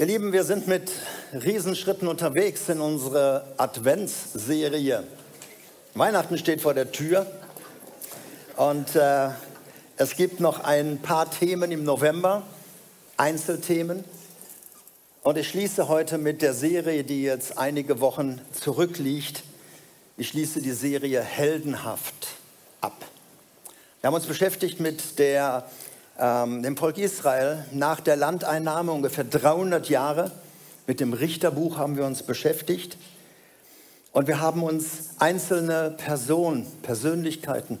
Ihr Lieben, wir sind mit Riesenschritten unterwegs in unsere Adventsserie. Weihnachten steht vor der Tür und äh, es gibt noch ein paar Themen im November, Einzelthemen. Und ich schließe heute mit der Serie, die jetzt einige Wochen zurückliegt. Ich schließe die Serie Heldenhaft ab. Wir haben uns beschäftigt mit der ähm, dem Volk Israel nach der Landeinnahme, ungefähr 300 Jahre. Mit dem Richterbuch haben wir uns beschäftigt. Und wir haben uns einzelne Personen, Persönlichkeiten,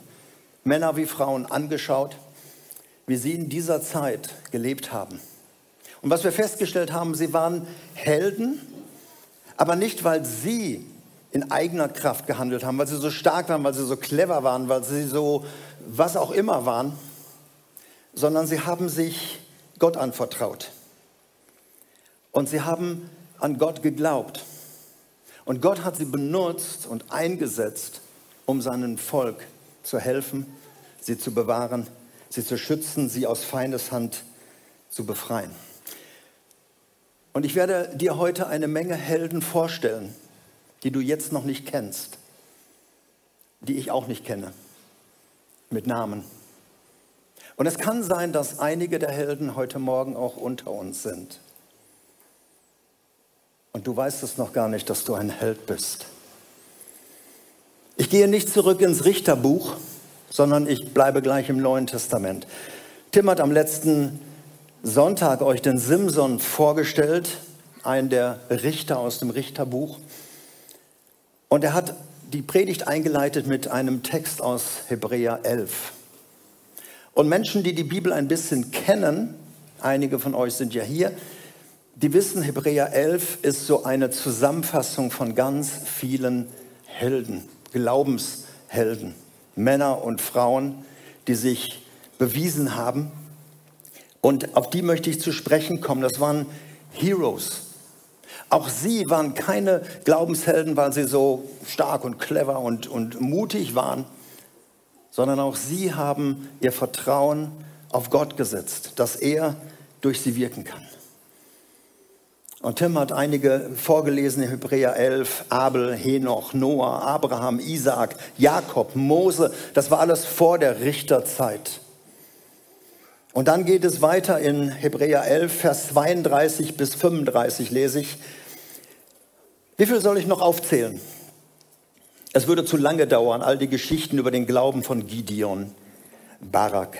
Männer wie Frauen angeschaut, wie sie in dieser Zeit gelebt haben. Und was wir festgestellt haben, sie waren Helden, aber nicht, weil sie in eigener Kraft gehandelt haben, weil sie so stark waren, weil sie so clever waren, weil sie so was auch immer waren, sondern sie haben sich Gott anvertraut. Und sie haben an Gott geglaubt. Und Gott hat sie benutzt und eingesetzt, um seinem Volk zu helfen, sie zu bewahren, sie zu schützen, sie aus Feindeshand zu befreien. Und ich werde dir heute eine Menge Helden vorstellen, die du jetzt noch nicht kennst, die ich auch nicht kenne, mit Namen. Und es kann sein, dass einige der Helden heute Morgen auch unter uns sind. Und du weißt es noch gar nicht, dass du ein Held bist. Ich gehe nicht zurück ins Richterbuch, sondern ich bleibe gleich im Neuen Testament. Tim hat am letzten Sonntag euch den Simson vorgestellt, einen der Richter aus dem Richterbuch. Und er hat die Predigt eingeleitet mit einem Text aus Hebräer 11. Und Menschen, die die Bibel ein bisschen kennen, einige von euch sind ja hier, die wissen, Hebräer 11 ist so eine Zusammenfassung von ganz vielen Helden, Glaubenshelden, Männer und Frauen, die sich bewiesen haben. Und auf die möchte ich zu sprechen kommen. Das waren Heroes. Auch sie waren keine Glaubenshelden, weil sie so stark und clever und, und mutig waren, sondern auch sie haben ihr Vertrauen auf Gott gesetzt, dass er durch sie wirken kann. Und Tim hat einige vorgelesen in Hebräer 11, Abel, Henoch, Noah, Abraham, Isaac, Jakob, Mose. Das war alles vor der Richterzeit. Und dann geht es weiter in Hebräer 11, Vers 32 bis 35 lese ich. Wie viel soll ich noch aufzählen? Es würde zu lange dauern, all die Geschichten über den Glauben von Gideon, Barak,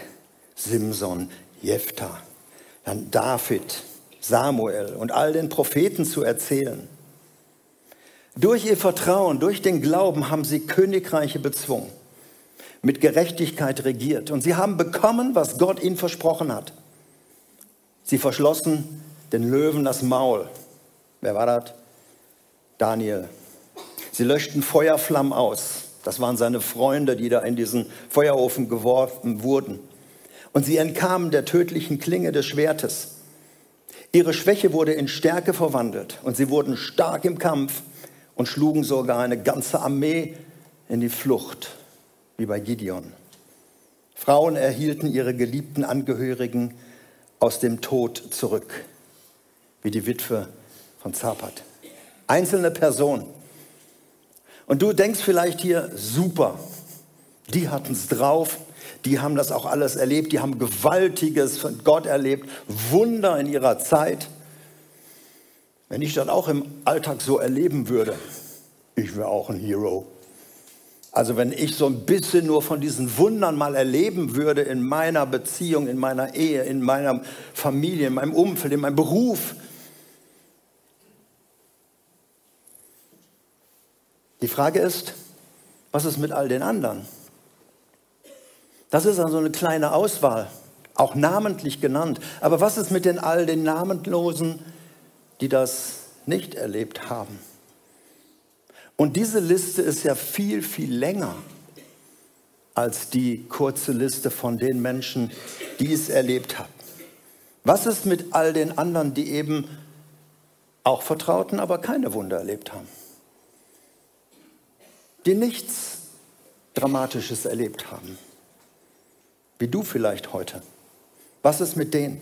Simson, Jephthah, dann David, Samuel und all den Propheten zu erzählen. Durch ihr Vertrauen, durch den Glauben haben sie Königreiche bezwungen, mit Gerechtigkeit regiert und sie haben bekommen, was Gott ihnen versprochen hat. Sie verschlossen den Löwen das Maul. Wer war das? Daniel. Sie löschten Feuerflammen aus. Das waren seine Freunde, die da in diesen Feuerofen geworfen wurden. Und sie entkamen der tödlichen Klinge des Schwertes. Ihre Schwäche wurde in Stärke verwandelt und sie wurden stark im Kampf und schlugen sogar eine ganze Armee in die Flucht, wie bei Gideon. Frauen erhielten ihre geliebten Angehörigen aus dem Tod zurück, wie die Witwe von Zapat. Einzelne Personen und du denkst vielleicht hier, super, die hatten es drauf, die haben das auch alles erlebt, die haben Gewaltiges von Gott erlebt, Wunder in ihrer Zeit. Wenn ich das auch im Alltag so erleben würde, ich wäre auch ein Hero. Also wenn ich so ein bisschen nur von diesen Wundern mal erleben würde in meiner Beziehung, in meiner Ehe, in meiner Familie, in meinem Umfeld, in meinem Beruf, Die Frage ist, was ist mit all den anderen? Das ist also eine kleine Auswahl, auch namentlich genannt. Aber was ist mit den all den Namenlosen, die das nicht erlebt haben? Und diese Liste ist ja viel, viel länger als die kurze Liste von den Menschen, die es erlebt haben. Was ist mit all den anderen, die eben auch vertrauten, aber keine Wunder erlebt haben? Die nichts Dramatisches erlebt haben. Wie du vielleicht heute. Was ist mit denen?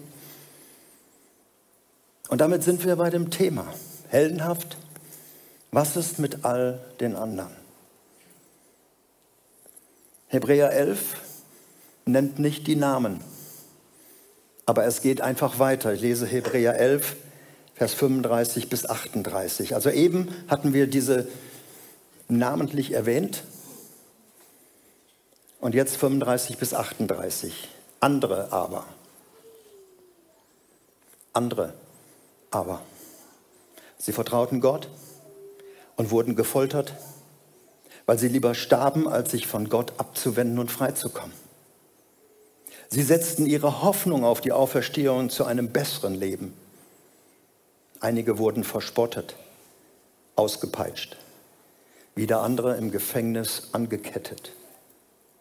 Und damit sind wir bei dem Thema. Heldenhaft. Was ist mit all den anderen? Hebräer 11 nennt nicht die Namen, aber es geht einfach weiter. Ich lese Hebräer 11, Vers 35 bis 38. Also eben hatten wir diese namentlich erwähnt und jetzt 35 bis 38. Andere aber. Andere aber. Sie vertrauten Gott und wurden gefoltert, weil sie lieber starben, als sich von Gott abzuwenden und freizukommen. Sie setzten ihre Hoffnung auf die Auferstehung zu einem besseren Leben. Einige wurden verspottet, ausgepeitscht, wieder andere im Gefängnis angekettet.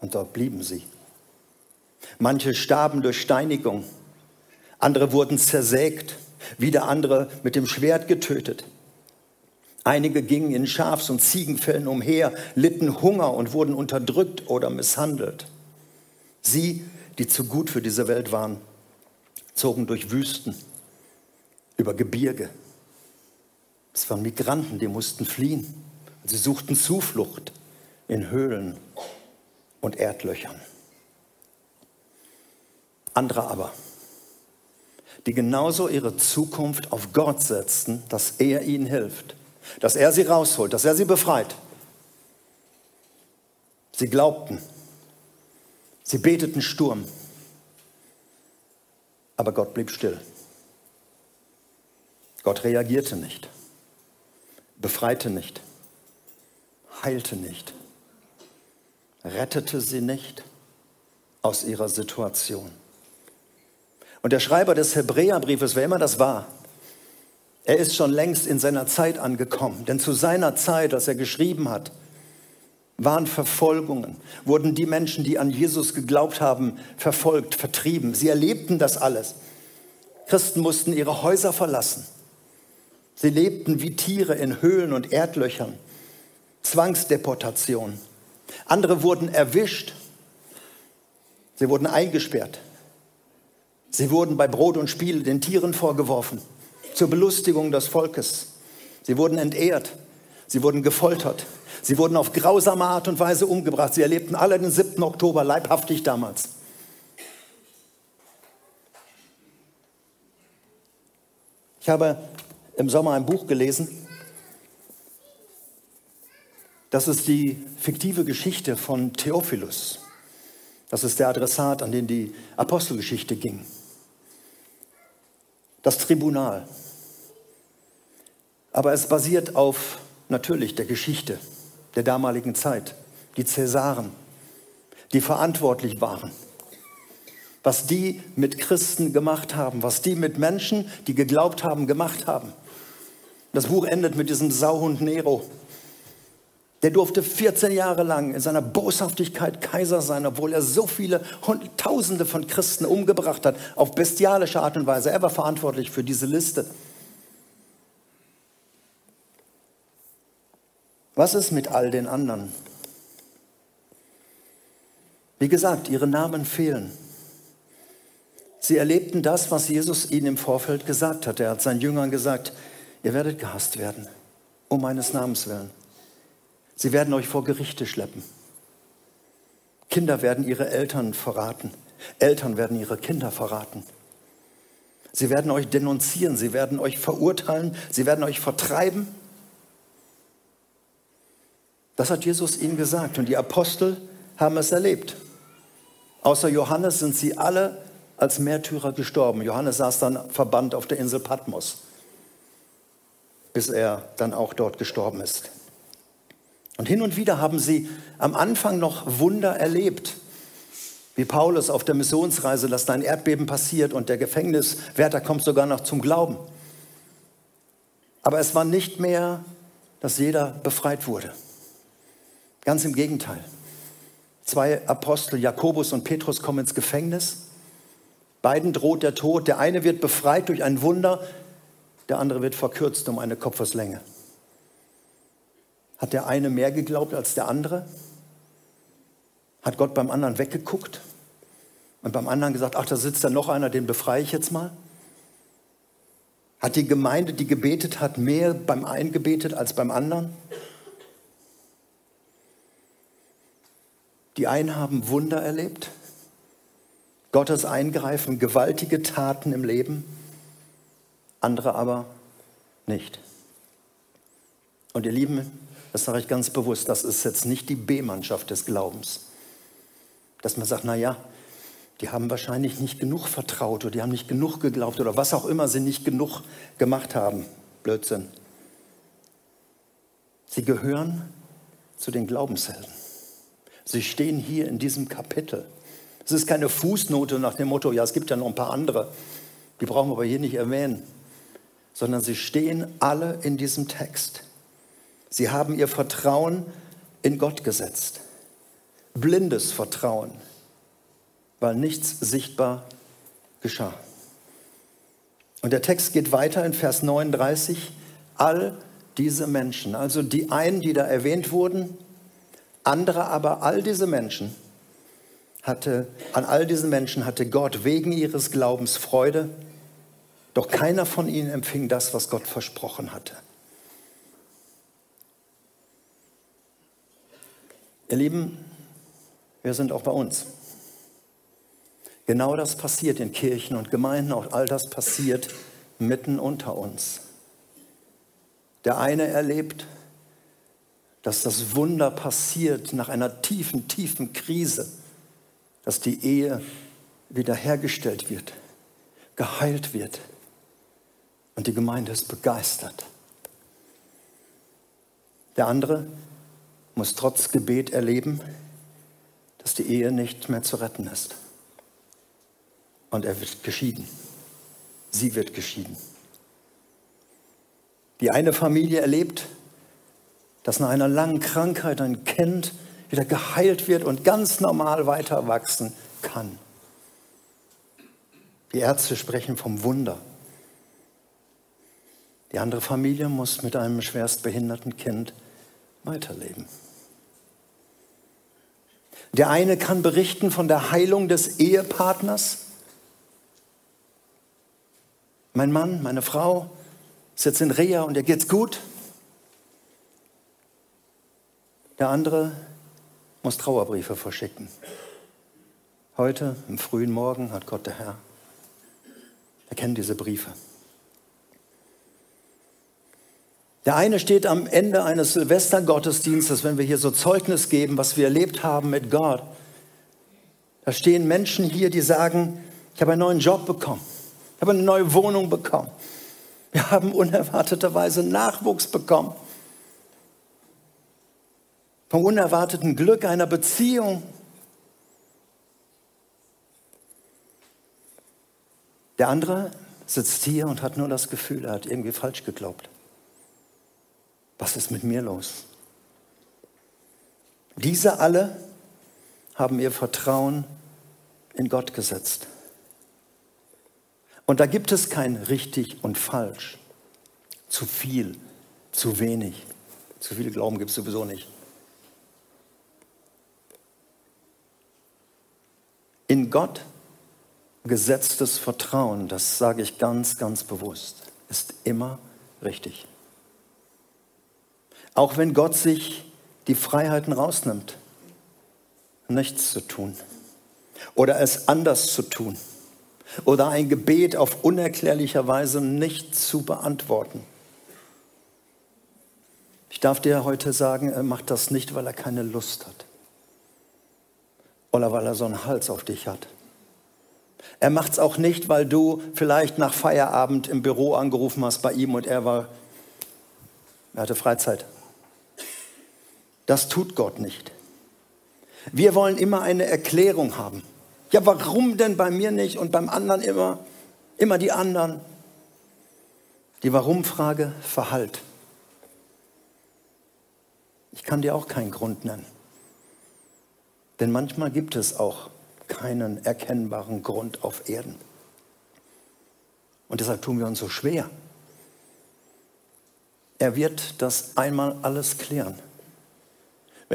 Und dort blieben sie. Manche starben durch Steinigung, andere wurden zersägt, wieder andere mit dem Schwert getötet. Einige gingen in Schafs- und Ziegenfällen umher, litten Hunger und wurden unterdrückt oder misshandelt. Sie, die zu gut für diese Welt waren, zogen durch Wüsten, über Gebirge. Es waren Migranten, die mussten fliehen. Sie suchten Zuflucht in Höhlen und Erdlöchern. Andere aber, die genauso ihre Zukunft auf Gott setzten, dass er ihnen hilft, dass er sie rausholt, dass er sie befreit. Sie glaubten, sie beteten Sturm, aber Gott blieb still. Gott reagierte nicht, befreite nicht, heilte nicht, rettete sie nicht aus ihrer Situation. Und der Schreiber des Hebräerbriefes, wer immer das war, er ist schon längst in seiner Zeit angekommen. Denn zu seiner Zeit, als er geschrieben hat, waren Verfolgungen, wurden die Menschen, die an Jesus geglaubt haben, verfolgt, vertrieben. Sie erlebten das alles. Christen mussten ihre Häuser verlassen. Sie lebten wie Tiere in Höhlen und Erdlöchern. Zwangsdeportation. Andere wurden erwischt. Sie wurden eingesperrt. Sie wurden bei Brot und Spiel den Tieren vorgeworfen, zur Belustigung des Volkes. Sie wurden entehrt, sie wurden gefoltert, sie wurden auf grausame Art und Weise umgebracht. Sie erlebten alle den 7. Oktober leibhaftig damals. Ich habe im Sommer ein Buch gelesen. Das ist die fiktive Geschichte von Theophilus. Das ist der Adressat, an den die Apostelgeschichte ging das Tribunal. Aber es basiert auf natürlich der Geschichte der damaligen Zeit, die Cäsaren, die verantwortlich waren. Was die mit Christen gemacht haben, was die mit Menschen, die geglaubt haben, gemacht haben. Das Buch endet mit diesem Sauhund Nero, der durfte 14 Jahre lang in seiner Boshaftigkeit Kaiser sein, obwohl er so viele Tausende von Christen umgebracht hat, auf bestialische Art und Weise. Er war verantwortlich für diese Liste. Was ist mit all den anderen? Wie gesagt, ihre Namen fehlen. Sie erlebten das, was Jesus ihnen im Vorfeld gesagt hat. Er hat seinen Jüngern gesagt, ihr werdet gehasst werden, um meines Namens willen. Sie werden euch vor Gerichte schleppen. Kinder werden ihre Eltern verraten. Eltern werden ihre Kinder verraten. Sie werden euch denunzieren, sie werden euch verurteilen, sie werden euch vertreiben. Das hat Jesus ihnen gesagt und die Apostel haben es erlebt. Außer Johannes sind sie alle als Märtyrer gestorben. Johannes saß dann verbannt auf der Insel Patmos, bis er dann auch dort gestorben ist. Und hin und wieder haben sie am Anfang noch Wunder erlebt. Wie Paulus auf der Missionsreise, dass da ein Erdbeben passiert und der Gefängniswärter kommt sogar noch zum Glauben. Aber es war nicht mehr, dass jeder befreit wurde. Ganz im Gegenteil. Zwei Apostel, Jakobus und Petrus, kommen ins Gefängnis. Beiden droht der Tod. Der eine wird befreit durch ein Wunder, der andere wird verkürzt um eine Kopfeslänge. Hat der eine mehr geglaubt als der andere? Hat Gott beim anderen weggeguckt und beim anderen gesagt, ach, da sitzt da noch einer, den befreie ich jetzt mal? Hat die Gemeinde, die gebetet hat, mehr beim einen gebetet als beim anderen? Die einen haben Wunder erlebt, Gottes Eingreifen, gewaltige Taten im Leben, andere aber nicht. Und ihr Lieben, das sage ich ganz bewusst, das ist jetzt nicht die B-Mannschaft des Glaubens. Dass man sagt, na ja, die haben wahrscheinlich nicht genug vertraut oder die haben nicht genug geglaubt oder was auch immer sie nicht genug gemacht haben. Blödsinn. Sie gehören zu den Glaubenshelden. Sie stehen hier in diesem Kapitel. Es ist keine Fußnote nach dem Motto, ja, es gibt ja noch ein paar andere, die brauchen wir aber hier nicht erwähnen, sondern sie stehen alle in diesem Text. Sie haben ihr Vertrauen in Gott gesetzt. Blindes Vertrauen weil nichts sichtbar geschah. Und der Text geht weiter in Vers 39. All diese Menschen, also die einen, die da erwähnt wurden, andere aber, all diese Menschen, hatte, an all diesen Menschen hatte Gott wegen ihres Glaubens Freude, doch keiner von ihnen empfing das, was Gott versprochen hatte. Ihr Lieben, wir sind auch bei uns. Genau das passiert in Kirchen und Gemeinden, auch all das passiert mitten unter uns. Der eine erlebt, dass das Wunder passiert nach einer tiefen, tiefen Krise, dass die Ehe wiederhergestellt wird, geheilt wird. Und die Gemeinde ist begeistert. Der andere muss trotz Gebet erleben, dass die Ehe nicht mehr zu retten ist und er wird geschieden. Sie wird geschieden. Die eine Familie erlebt, dass nach einer langen Krankheit ein Kind wieder geheilt wird und ganz normal weiter wachsen kann. Die Ärzte sprechen vom Wunder. Die andere Familie muss mit einem schwerstbehinderten Kind weiterleben. Der eine kann berichten von der Heilung des Ehepartners mein Mann, meine Frau ist jetzt in Reha und ihr geht's gut. Der andere muss Trauerbriefe verschicken. Heute, im frühen Morgen, hat Gott der Herr. Er kennt diese Briefe. Der eine steht am Ende eines Silvestergottesdienstes, wenn wir hier so Zeugnis geben, was wir erlebt haben mit Gott. Da stehen Menschen hier, die sagen, ich habe einen neuen Job bekommen. Ich habe eine neue Wohnung bekommen. Wir haben unerwarteterweise Nachwuchs bekommen. Vom unerwarteten Glück einer Beziehung. Der andere sitzt hier und hat nur das Gefühl, er hat irgendwie falsch geglaubt. Was ist mit mir los? Diese alle haben ihr Vertrauen in Gott gesetzt. Und da gibt es kein richtig und falsch. Zu viel, zu wenig. Zu viele Glauben gibt es sowieso nicht. In Gott gesetztes Vertrauen, das sage ich ganz, ganz bewusst, ist immer richtig. Auch wenn Gott sich die Freiheiten rausnimmt, nichts zu tun oder es anders zu tun oder ein Gebet auf unerklärliche Weise nicht zu beantworten. Ich darf dir heute sagen, er macht das nicht, weil er keine Lust hat oder weil er so einen Hals auf dich hat. Er macht es auch nicht, weil du vielleicht nach Feierabend im Büro angerufen hast bei ihm und er war, er hatte Freizeit. Das tut Gott nicht. Wir wollen immer eine Erklärung haben. Ja, warum denn bei mir nicht und beim anderen immer? Immer die anderen. Die Warum-Frage verhallt. Ich kann dir auch keinen Grund nennen. Denn manchmal gibt es auch keinen erkennbaren Grund auf Erden. Und deshalb tun wir uns so schwer. Er wird das einmal alles klären,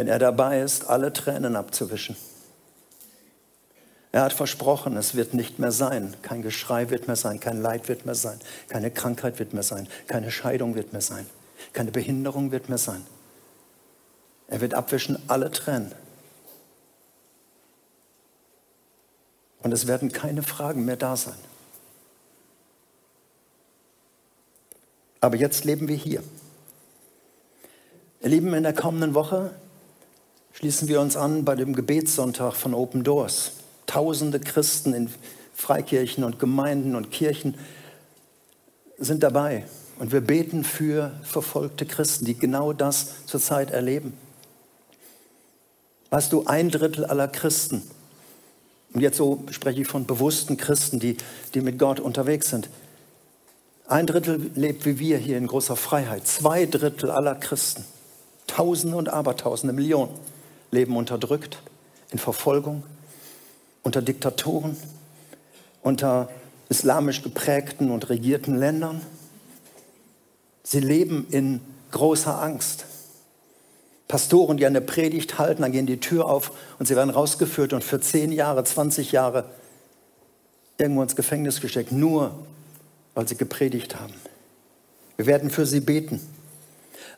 wenn er dabei ist, alle Tränen abzuwischen Er hat versprochen, es wird nicht mehr sein. Kein Geschrei wird mehr sein, kein Leid wird mehr sein, keine Krankheit wird mehr sein, keine Scheidung wird mehr sein, keine Behinderung wird mehr sein. Er wird abwischen alle Tränen. Und es werden keine Fragen mehr da sein. Aber jetzt leben wir hier. Ihr Lieben, in der kommenden Woche schließen wir uns an bei dem Gebetssonntag von Open Doors. Tausende Christen in Freikirchen und Gemeinden und Kirchen sind dabei. Und wir beten für verfolgte Christen, die genau das zurzeit erleben. Weißt du, ein Drittel aller Christen, und jetzt so spreche ich von bewussten Christen, die, die mit Gott unterwegs sind, ein Drittel lebt wie wir hier in großer Freiheit. Zwei Drittel aller Christen, Tausende und Abertausende, Millionen, leben unterdrückt, in Verfolgung, unter Diktatoren, unter islamisch geprägten und regierten Ländern. Sie leben in großer Angst. Pastoren, die eine Predigt halten, dann gehen die Tür auf und sie werden rausgeführt und für zehn Jahre, 20 Jahre irgendwo ins Gefängnis gesteckt, nur weil sie gepredigt haben. Wir werden für sie beten.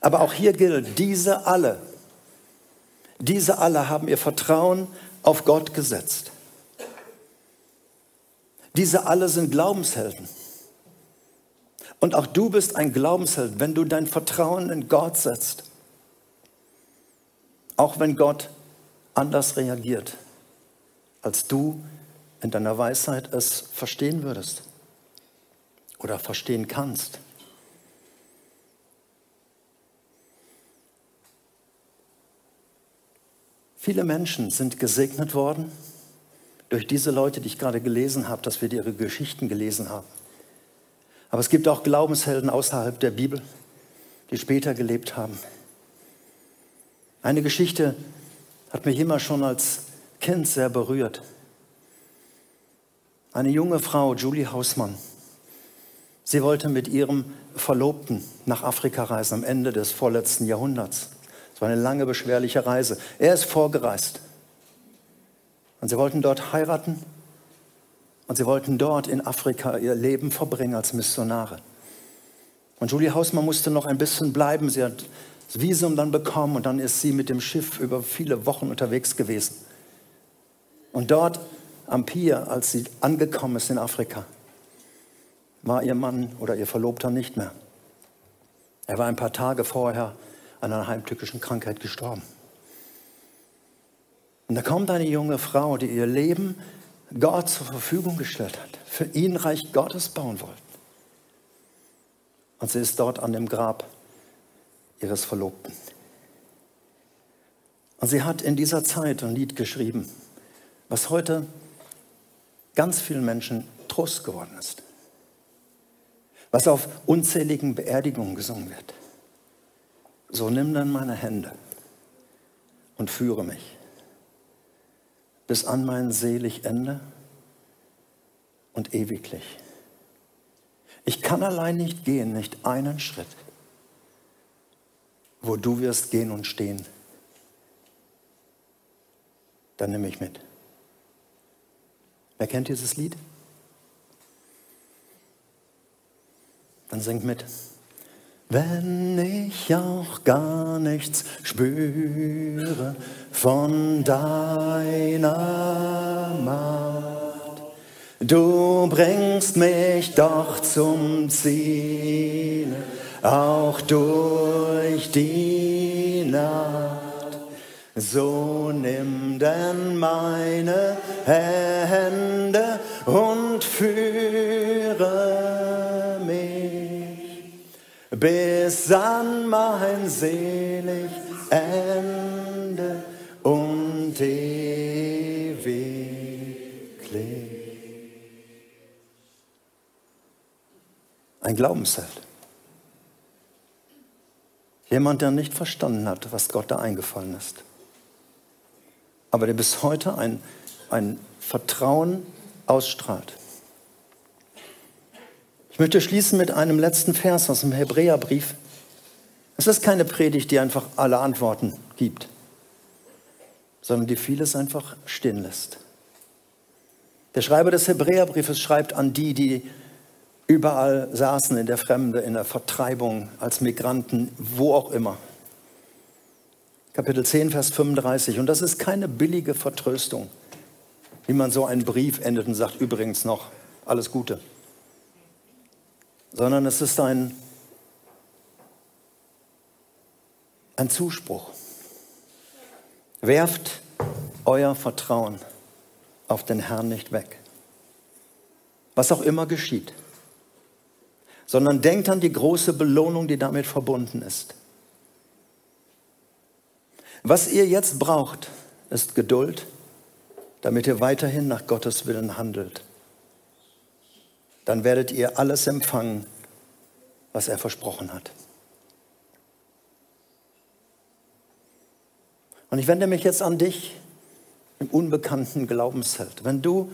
Aber auch hier gilt, diese alle, diese alle haben ihr Vertrauen auf Gott gesetzt. Diese alle sind Glaubenshelden. Und auch du bist ein Glaubensheld, wenn du dein Vertrauen in Gott setzt. Auch wenn Gott anders reagiert, als du in deiner Weisheit es verstehen würdest oder verstehen kannst. Viele Menschen sind gesegnet worden durch diese Leute, die ich gerade gelesen habe, dass wir ihre Geschichten gelesen haben. Aber es gibt auch Glaubenshelden außerhalb der Bibel, die später gelebt haben. Eine Geschichte hat mich immer schon als Kind sehr berührt. Eine junge Frau, Julie Hausmann, sie wollte mit ihrem Verlobten nach Afrika reisen am Ende des vorletzten Jahrhunderts. War eine lange, beschwerliche Reise. Er ist vorgereist. Und sie wollten dort heiraten und sie wollten dort in Afrika ihr Leben verbringen als Missionare. Und Julie Hausmann musste noch ein bisschen bleiben. Sie hat das Visum dann bekommen und dann ist sie mit dem Schiff über viele Wochen unterwegs gewesen. Und dort am Pier, als sie angekommen ist in Afrika, war ihr Mann oder ihr Verlobter nicht mehr. Er war ein paar Tage vorher an einer heimtückischen Krankheit gestorben. Und da kommt eine junge Frau, die ihr Leben Gott zur Verfügung gestellt hat, für ihn Reich Gottes bauen wollte. Und sie ist dort an dem Grab ihres Verlobten. Und sie hat in dieser Zeit ein Lied geschrieben, was heute ganz vielen Menschen Trost geworden ist, was auf unzähligen Beerdigungen gesungen wird. So nimm dann meine Hände und führe mich bis an mein selig Ende und ewiglich. Ich kann allein nicht gehen, nicht einen Schritt wo du wirst gehen und stehen, dann nimm mich mit. Wer kennt dieses Lied? Dann singt mit. Wenn ich auch gar nichts spüre von deiner Macht, du bringst mich doch zum Ziel auch durch die Nacht. So nimm denn meine Hände und führe bis an mein selig Ende und ewiglich. Ein Glaubensheld. Jemand, der nicht verstanden hat, was Gott da eingefallen ist. Aber der bis heute ein, ein Vertrauen ausstrahlt. Ich möchte schließen mit einem letzten Vers aus dem Hebräerbrief. Es ist keine Predigt, die einfach alle Antworten gibt, sondern die vieles einfach stehen lässt. Der Schreiber des Hebräerbriefes schreibt an die, die überall saßen in der Fremde, in der Vertreibung, als Migranten, wo auch immer. Kapitel 10, Vers 35. Und das ist keine billige Vertröstung, wie man so einen Brief endet und sagt, übrigens noch, alles Gute. Sondern es ist ein, ein Zuspruch. Werft euer Vertrauen auf den Herrn nicht weg. Was auch immer geschieht. Sondern denkt an die große Belohnung, die damit verbunden ist. Was ihr jetzt braucht, ist Geduld, damit ihr weiterhin nach Gottes Willen handelt. Dann werdet ihr alles empfangen, was er versprochen hat. Und ich wende mich jetzt an dich im unbekannten Glaubensheld. Wenn du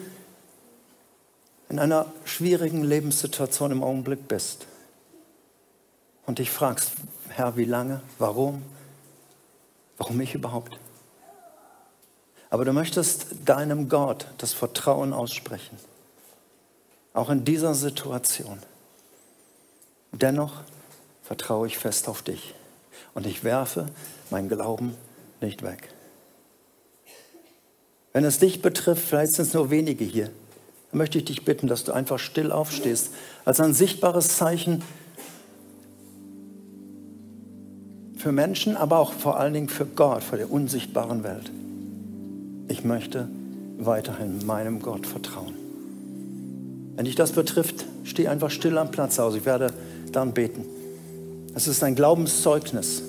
in einer schwierigen Lebenssituation im Augenblick bist und dich fragst, Herr, wie lange, warum, warum ich überhaupt? Aber du möchtest deinem Gott das Vertrauen aussprechen, auch in dieser Situation. Dennoch vertraue ich fest auf dich und ich werfe mein Glauben nicht weg. Wenn es dich betrifft, vielleicht sind es nur wenige hier, dann möchte ich dich bitten, dass du einfach still aufstehst, als ein sichtbares Zeichen für Menschen, aber auch vor allen Dingen für Gott, vor der unsichtbaren Welt. Ich möchte weiterhin meinem Gott vertrauen. Wenn dich das betrifft, steh einfach still am Platz aus. Ich werde dann beten. Es ist ein Glaubenszeugnis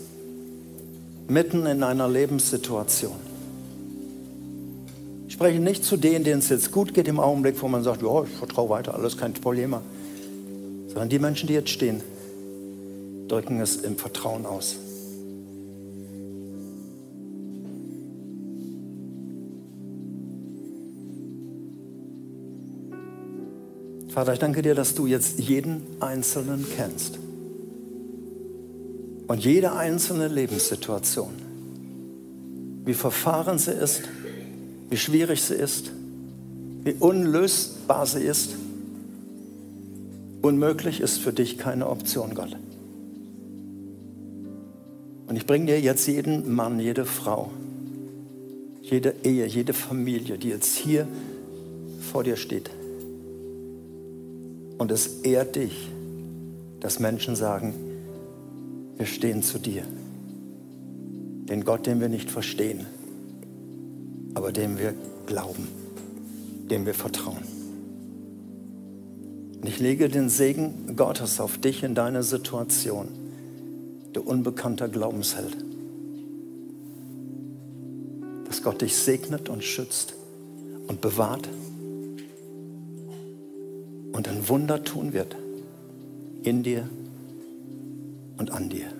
mitten in einer Lebenssituation. Ich spreche nicht zu denen, denen es jetzt gut geht im Augenblick, wo man sagt, ja, ich vertraue weiter, alles kein Problem, sondern die Menschen, die jetzt stehen, drücken es im Vertrauen aus. Vater, ich danke dir, dass du jetzt jeden Einzelnen kennst und jede einzelne Lebenssituation, wie verfahren sie ist, wie schwierig sie ist, wie unlösbar sie ist, unmöglich ist für dich keine Option, Gott. Und ich bringe dir jetzt jeden Mann, jede Frau, jede Ehe, jede Familie, die jetzt hier vor dir steht. Und es ehrt dich, dass Menschen sagen, wir stehen zu dir. Den Gott, den wir nicht verstehen, aber dem wir glauben, dem wir vertrauen. Und ich lege den Segen Gottes auf dich in deine Situation, du unbekannter Glaubensheld. Dass Gott dich segnet und schützt und bewahrt und ein Wunder tun wird in dir und an dir.